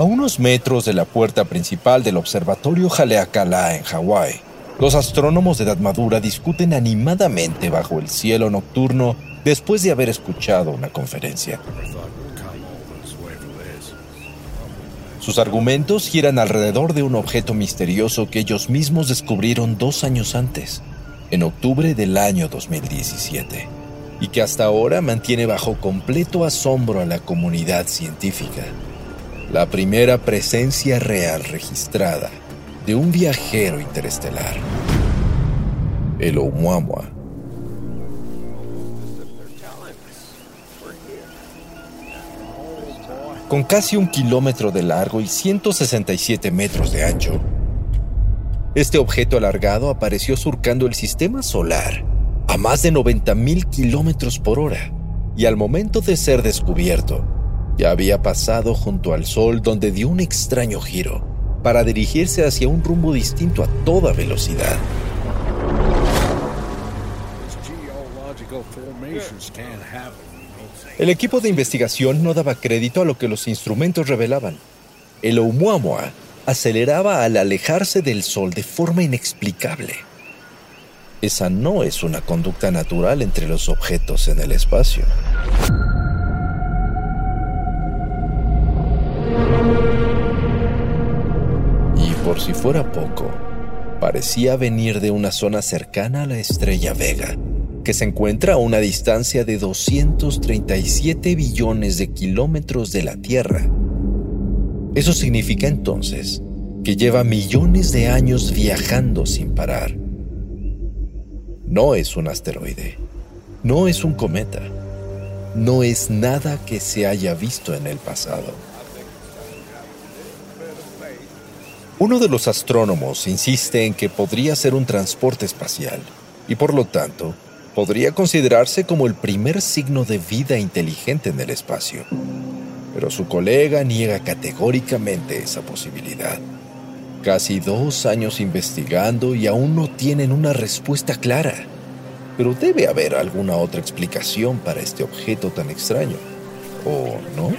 A unos metros de la puerta principal del observatorio Haleakala en Hawái, los astrónomos de edad madura discuten animadamente bajo el cielo nocturno después de haber escuchado una conferencia. Sus argumentos giran alrededor de un objeto misterioso que ellos mismos descubrieron dos años antes, en octubre del año 2017, y que hasta ahora mantiene bajo completo asombro a la comunidad científica. La primera presencia real registrada de un viajero interestelar, el Oumuamua. Con casi un kilómetro de largo y 167 metros de ancho, este objeto alargado apareció surcando el sistema solar a más de 90.000 kilómetros por hora y al momento de ser descubierto, ya había pasado junto al Sol donde dio un extraño giro para dirigirse hacia un rumbo distinto a toda velocidad. El equipo de investigación no daba crédito a lo que los instrumentos revelaban. El Oumuamua aceleraba al alejarse del Sol de forma inexplicable. Esa no es una conducta natural entre los objetos en el espacio. Si fuera poco, parecía venir de una zona cercana a la estrella Vega, que se encuentra a una distancia de 237 billones de kilómetros de la Tierra. Eso significa entonces que lleva millones de años viajando sin parar. No es un asteroide, no es un cometa, no es nada que se haya visto en el pasado. Uno de los astrónomos insiste en que podría ser un transporte espacial y por lo tanto podría considerarse como el primer signo de vida inteligente en el espacio. Pero su colega niega categóricamente esa posibilidad. Casi dos años investigando y aún no tienen una respuesta clara. Pero debe haber alguna otra explicación para este objeto tan extraño. ¿O no?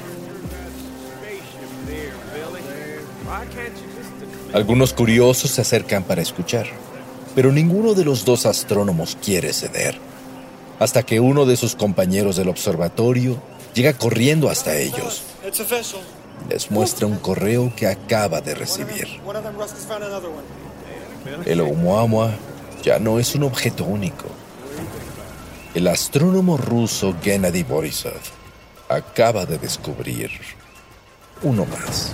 Algunos curiosos se acercan para escuchar pero ninguno de los dos astrónomos quiere ceder, hasta que uno de sus compañeros del observatorio llega corriendo hasta ellos. Les muestra un correo que acaba de recibir. El Oumuamua ya no es un objeto único. El astrónomo ruso Gennady Borisov acaba de descubrir uno más.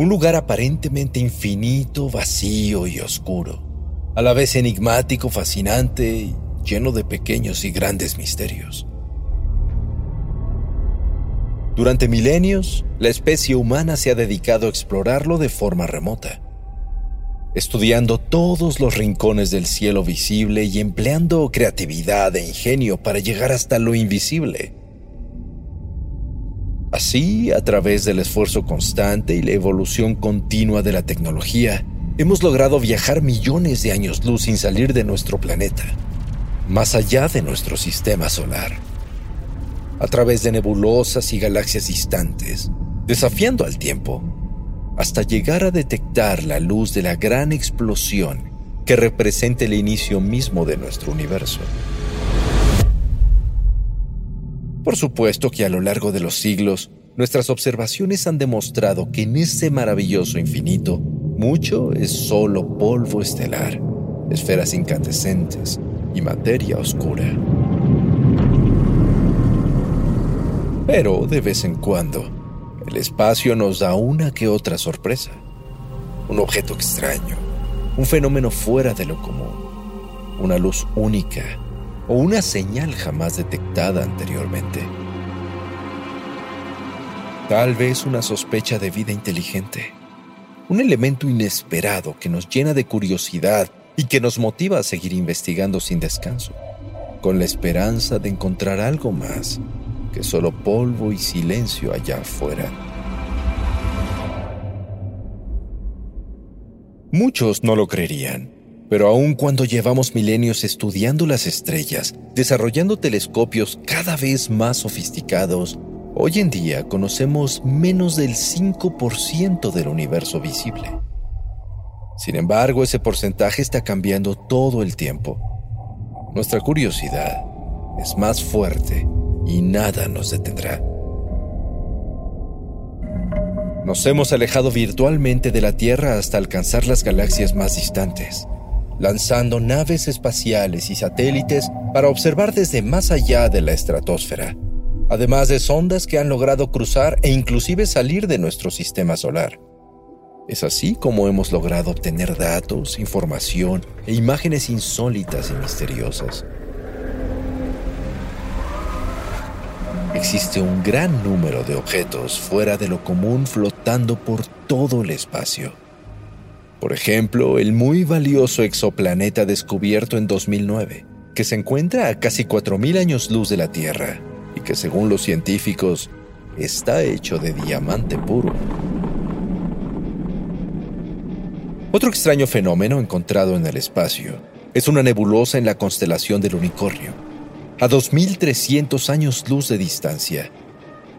un lugar aparentemente infinito, vacío y oscuro, a la vez enigmático, fascinante y lleno de pequeños y grandes misterios. Durante milenios, la especie humana se ha dedicado a explorarlo de forma remota, estudiando todos los rincones del cielo visible y empleando creatividad e ingenio para llegar hasta lo invisible Así, a través del esfuerzo constante y la evolución continua de la tecnología, hemos logrado viajar millones de años luz sin salir de nuestro planeta, más allá de nuestro sistema solar, a través de nebulosas y galaxias distantes, desafiando al tiempo, hasta llegar a detectar la luz de la gran explosión que representa el inicio mismo de nuestro universo. Por supuesto que a lo largo de los siglos, nuestras observaciones han demostrado que en ese maravilloso infinito, mucho es solo polvo estelar, esferas incandescentes y materia oscura. Pero de vez en cuando, el espacio nos da una que otra sorpresa. Un objeto extraño, un fenómeno fuera de lo común, una luz única o una señal jamás detectada anteriormente. Tal vez una sospecha de vida inteligente, un elemento inesperado que nos llena de curiosidad y que nos motiva a seguir investigando sin descanso, con la esperanza de encontrar algo más que solo polvo y silencio allá afuera. Muchos no lo creerían, pero aun cuando llevamos milenios estudiando las estrellas, desarrollando telescopios cada vez más sofisticados, hoy en día conocemos menos del 5% del universo visible. Sin embargo, ese porcentaje está cambiando todo el tiempo. Nuestra curiosidad es más fuerte y nada nos detendrá. Nos hemos alejado virtualmente de la Tierra hasta alcanzar las galaxias más distantes lanzando naves espaciales y satélites para observar desde más allá de la estratosfera, además de sondas que han logrado cruzar e inclusive salir de nuestro sistema solar. Es así como hemos logrado obtener datos, información e imágenes insólitas y misteriosas. Existe un gran número de objetos fuera de lo común flotando por todo el espacio por ejemplo, el muy valioso exoplaneta descubierto en 2009, que se encuentra a casi 4.000 años luz de la Tierra y que según los científicos está hecho de diamante puro. Otro extraño fenómeno encontrado en el espacio es una nebulosa en la constelación del unicornio, a 2.300 años luz de distancia,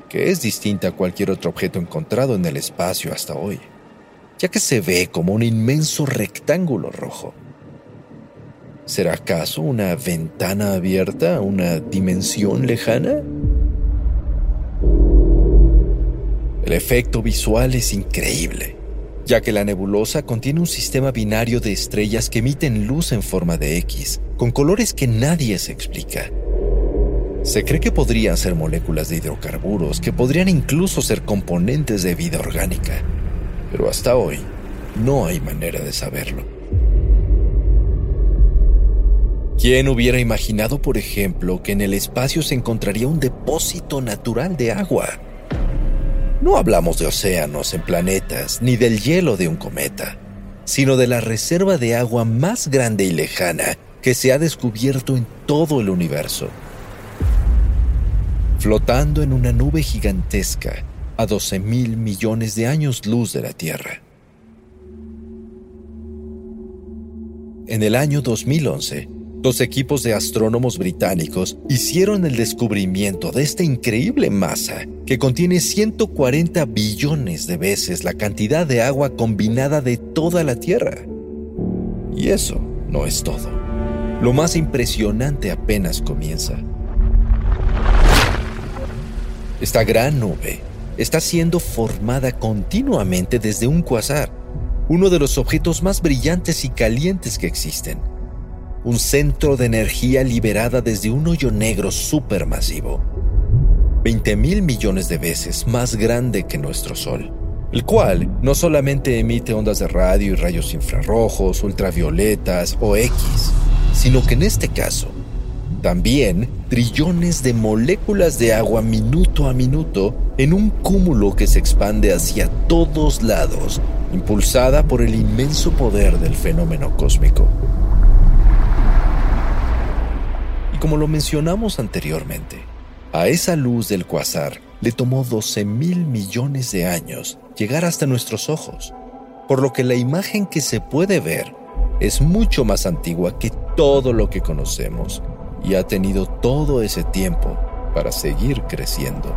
que es distinta a cualquier otro objeto encontrado en el espacio hasta hoy ya que se ve como un inmenso rectángulo rojo. ¿Será acaso una ventana abierta a una dimensión lejana? El efecto visual es increíble, ya que la nebulosa contiene un sistema binario de estrellas que emiten luz en forma de X, con colores que nadie se explica. Se cree que podrían ser moléculas de hidrocarburos, que podrían incluso ser componentes de vida orgánica pero hasta hoy no hay manera de saberlo. ¿Quién hubiera imaginado, por ejemplo, que en el espacio se encontraría un depósito natural de agua? No hablamos de océanos en planetas ni del hielo de un cometa, sino de la reserva de agua más grande y lejana que se ha descubierto en todo el universo. Flotando en una nube gigantesca, a 12 mil millones de años luz de la Tierra. En el año 2011, dos equipos de astrónomos británicos hicieron el descubrimiento de esta increíble masa que contiene 140 billones de veces la cantidad de agua combinada de toda la Tierra. Y eso no es todo. Lo más impresionante apenas comienza. Esta gran nube está siendo formada continuamente desde un quasar, uno de los objetos más brillantes y calientes que existen. Un centro de energía liberada desde un hoyo negro supermasivo, 20 mil millones de veces más grande que nuestro Sol, el cual no solamente emite ondas de radio y rayos infrarrojos, ultravioletas o X, sino que en este caso también trillones de moléculas de agua minuto a minuto en un cúmulo que se expande hacia todos lados, impulsada por el inmenso poder del fenómeno cósmico. Y como lo mencionamos anteriormente, a esa luz del cuasar le tomó 12 mil millones de años llegar hasta nuestros ojos, por lo que la imagen que se puede ver es mucho más antigua que todo lo que conocemos y ha tenido todo ese tiempo para seguir creciendo.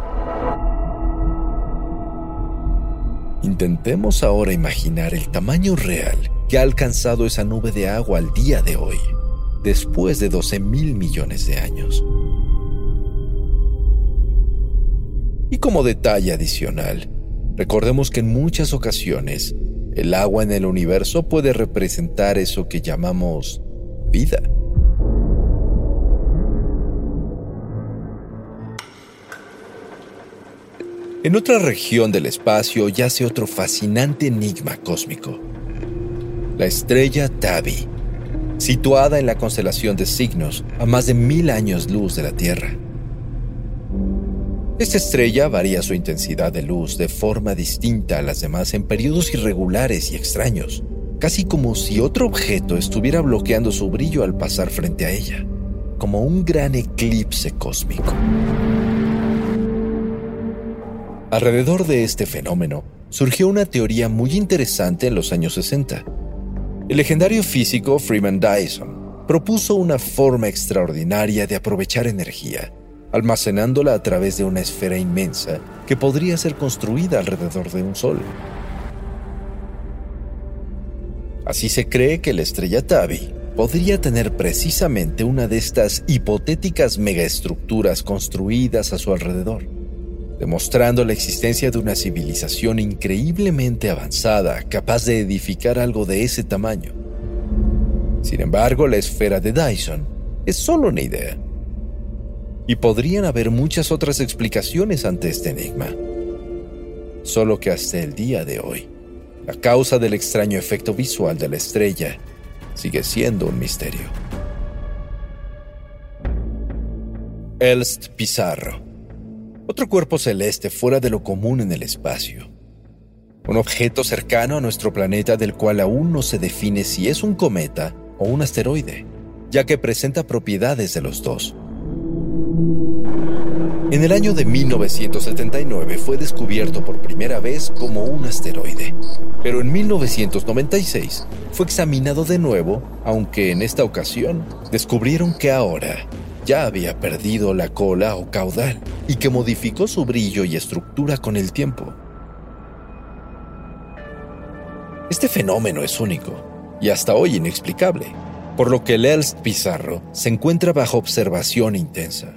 Intentemos ahora imaginar el tamaño real que ha alcanzado esa nube de agua al día de hoy, después de 12 mil millones de años. Y como detalle adicional, recordemos que en muchas ocasiones el agua en el universo puede representar eso que llamamos vida. En otra región del espacio yace otro fascinante enigma cósmico. La estrella Tabi, situada en la constelación de Cygnus, a más de mil años luz de la Tierra. Esta estrella varía su intensidad de luz de forma distinta a las demás en periodos irregulares y extraños, casi como si otro objeto estuviera bloqueando su brillo al pasar frente a ella, como un gran eclipse cósmico. Alrededor de este fenómeno surgió una teoría muy interesante en los años 60. El legendario físico Freeman Dyson propuso una forma extraordinaria de aprovechar energía, almacenándola a través de una esfera inmensa que podría ser construida alrededor de un sol. Así se cree que la estrella Tabi podría tener precisamente una de estas hipotéticas megaestructuras construidas a su alrededor demostrando la existencia de una civilización increíblemente avanzada capaz de edificar algo de ese tamaño. Sin embargo, la esfera de Dyson es solo una idea. Y podrían haber muchas otras explicaciones ante este enigma. Solo que hasta el día de hoy, la causa del extraño efecto visual de la estrella sigue siendo un misterio. Elst Pizarro otro cuerpo celeste fuera de lo común en el espacio. Un objeto cercano a nuestro planeta del cual aún no se define si es un cometa o un asteroide, ya que presenta propiedades de los dos. En el año de 1979 fue descubierto por primera vez como un asteroide, pero en 1996 fue examinado de nuevo, aunque en esta ocasión descubrieron que ahora ya había perdido la cola o caudal y que modificó su brillo y estructura con el tiempo. Este fenómeno es único y hasta hoy inexplicable, por lo que el Elst Pizarro se encuentra bajo observación intensa.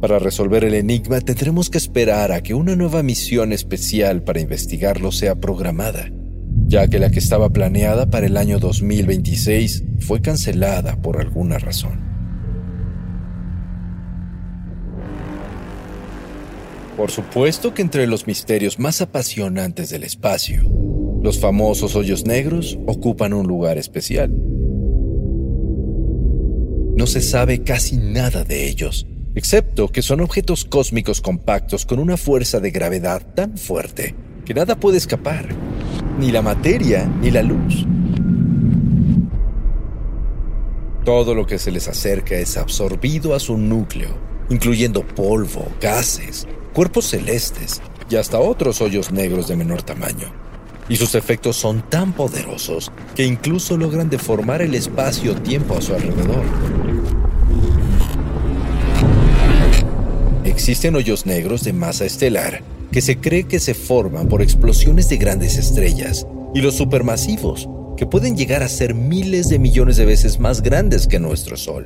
Para resolver el enigma tendremos que esperar a que una nueva misión especial para investigarlo sea programada, ya que la que estaba planeada para el año 2026 fue cancelada por alguna razón. Por supuesto que entre los misterios más apasionantes del espacio, los famosos hoyos negros ocupan un lugar especial. No se sabe casi nada de ellos, excepto que son objetos cósmicos compactos con una fuerza de gravedad tan fuerte que nada puede escapar, ni la materia ni la luz. Todo lo que se les acerca es absorbido a su núcleo, incluyendo polvo, gases, cuerpos celestes y hasta otros hoyos negros de menor tamaño. Y sus efectos son tan poderosos que incluso logran deformar el espacio-tiempo a su alrededor. Existen hoyos negros de masa estelar que se cree que se forman por explosiones de grandes estrellas y los supermasivos, que pueden llegar a ser miles de millones de veces más grandes que nuestro Sol.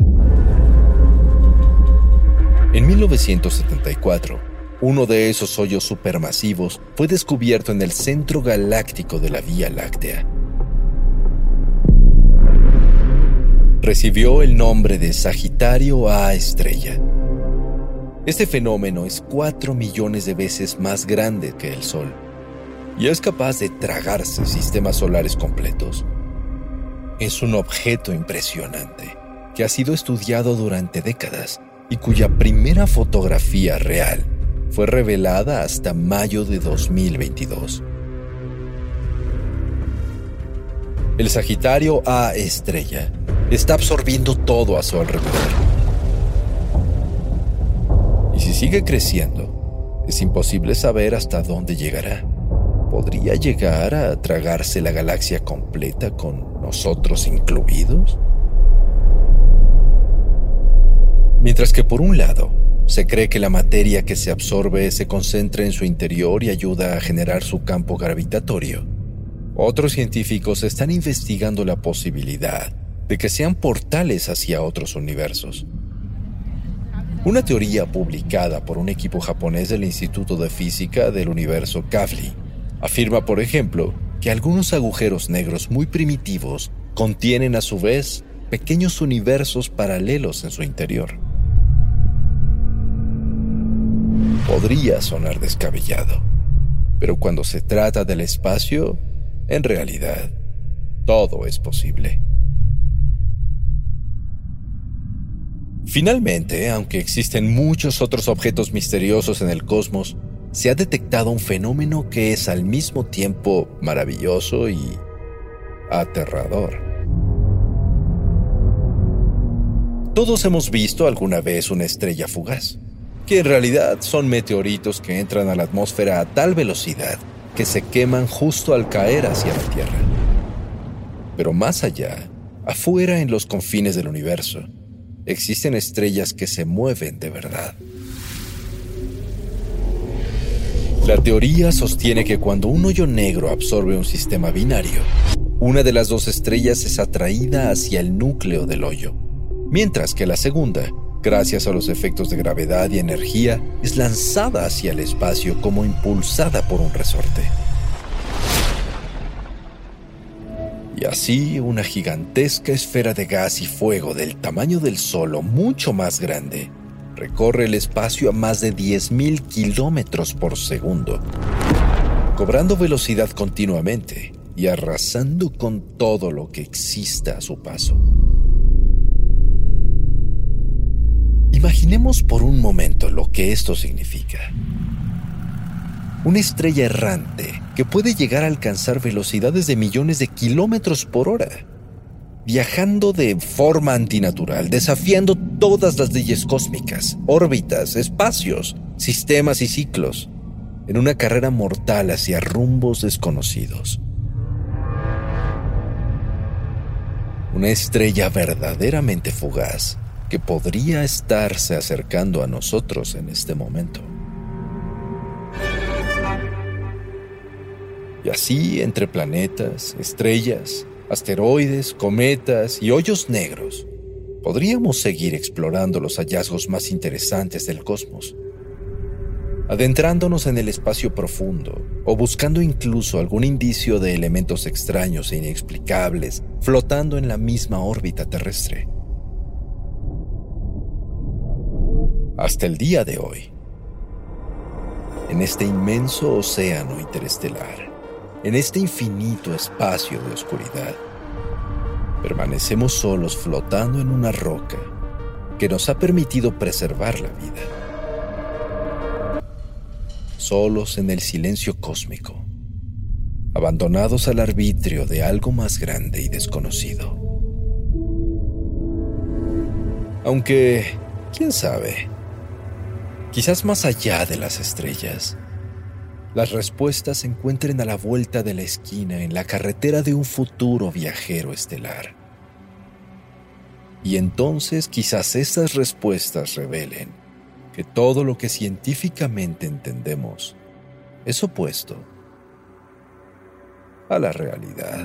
En 1974, uno de esos hoyos supermasivos fue descubierto en el centro galáctico de la Vía Láctea. Recibió el nombre de Sagitario A estrella. Este fenómeno es 4 millones de veces más grande que el Sol y es capaz de tragarse sistemas solares completos. Es un objeto impresionante que ha sido estudiado durante décadas y cuya primera fotografía real fue revelada hasta mayo de 2022. El Sagitario A estrella está absorbiendo todo a su alrededor. Y si sigue creciendo, es imposible saber hasta dónde llegará. ¿Podría llegar a tragarse la galaxia completa con nosotros incluidos? Mientras que por un lado, se cree que la materia que se absorbe se concentra en su interior y ayuda a generar su campo gravitatorio. Otros científicos están investigando la posibilidad de que sean portales hacia otros universos. Una teoría publicada por un equipo japonés del Instituto de Física del Universo Kavli afirma, por ejemplo, que algunos agujeros negros muy primitivos contienen a su vez pequeños universos paralelos en su interior podría sonar descabellado, pero cuando se trata del espacio, en realidad, todo es posible. Finalmente, aunque existen muchos otros objetos misteriosos en el cosmos, se ha detectado un fenómeno que es al mismo tiempo maravilloso y aterrador. Todos hemos visto alguna vez una estrella fugaz que en realidad son meteoritos que entran a la atmósfera a tal velocidad que se queman justo al caer hacia la Tierra. Pero más allá, afuera en los confines del universo, existen estrellas que se mueven de verdad. La teoría sostiene que cuando un hoyo negro absorbe un sistema binario, una de las dos estrellas es atraída hacia el núcleo del hoyo, mientras que la segunda, gracias a los efectos de gravedad y energía, es lanzada hacia el espacio como impulsada por un resorte. Y así una gigantesca esfera de gas y fuego del tamaño del Sol mucho más grande recorre el espacio a más de 10.000 kilómetros por segundo, cobrando velocidad continuamente y arrasando con todo lo que exista a su paso. Imaginemos por un momento lo que esto significa. Una estrella errante que puede llegar a alcanzar velocidades de millones de kilómetros por hora, viajando de forma antinatural, desafiando todas las leyes cósmicas, órbitas, espacios, sistemas y ciclos, en una carrera mortal hacia rumbos desconocidos. Una estrella verdaderamente fugaz que podría estarse acercando a nosotros en este momento. Y así, entre planetas, estrellas, asteroides, cometas y hoyos negros, podríamos seguir explorando los hallazgos más interesantes del cosmos, adentrándonos en el espacio profundo o buscando incluso algún indicio de elementos extraños e inexplicables flotando en la misma órbita terrestre. Hasta el día de hoy, en este inmenso océano interestelar, en este infinito espacio de oscuridad, permanecemos solos flotando en una roca que nos ha permitido preservar la vida. Solos en el silencio cósmico, abandonados al arbitrio de algo más grande y desconocido. Aunque, quién sabe, quizás más allá de las estrellas, las respuestas se encuentren a la vuelta de la esquina en la carretera de un futuro viajero estelar. Y entonces quizás esas respuestas revelen que todo lo que científicamente entendemos es opuesto a la realidad.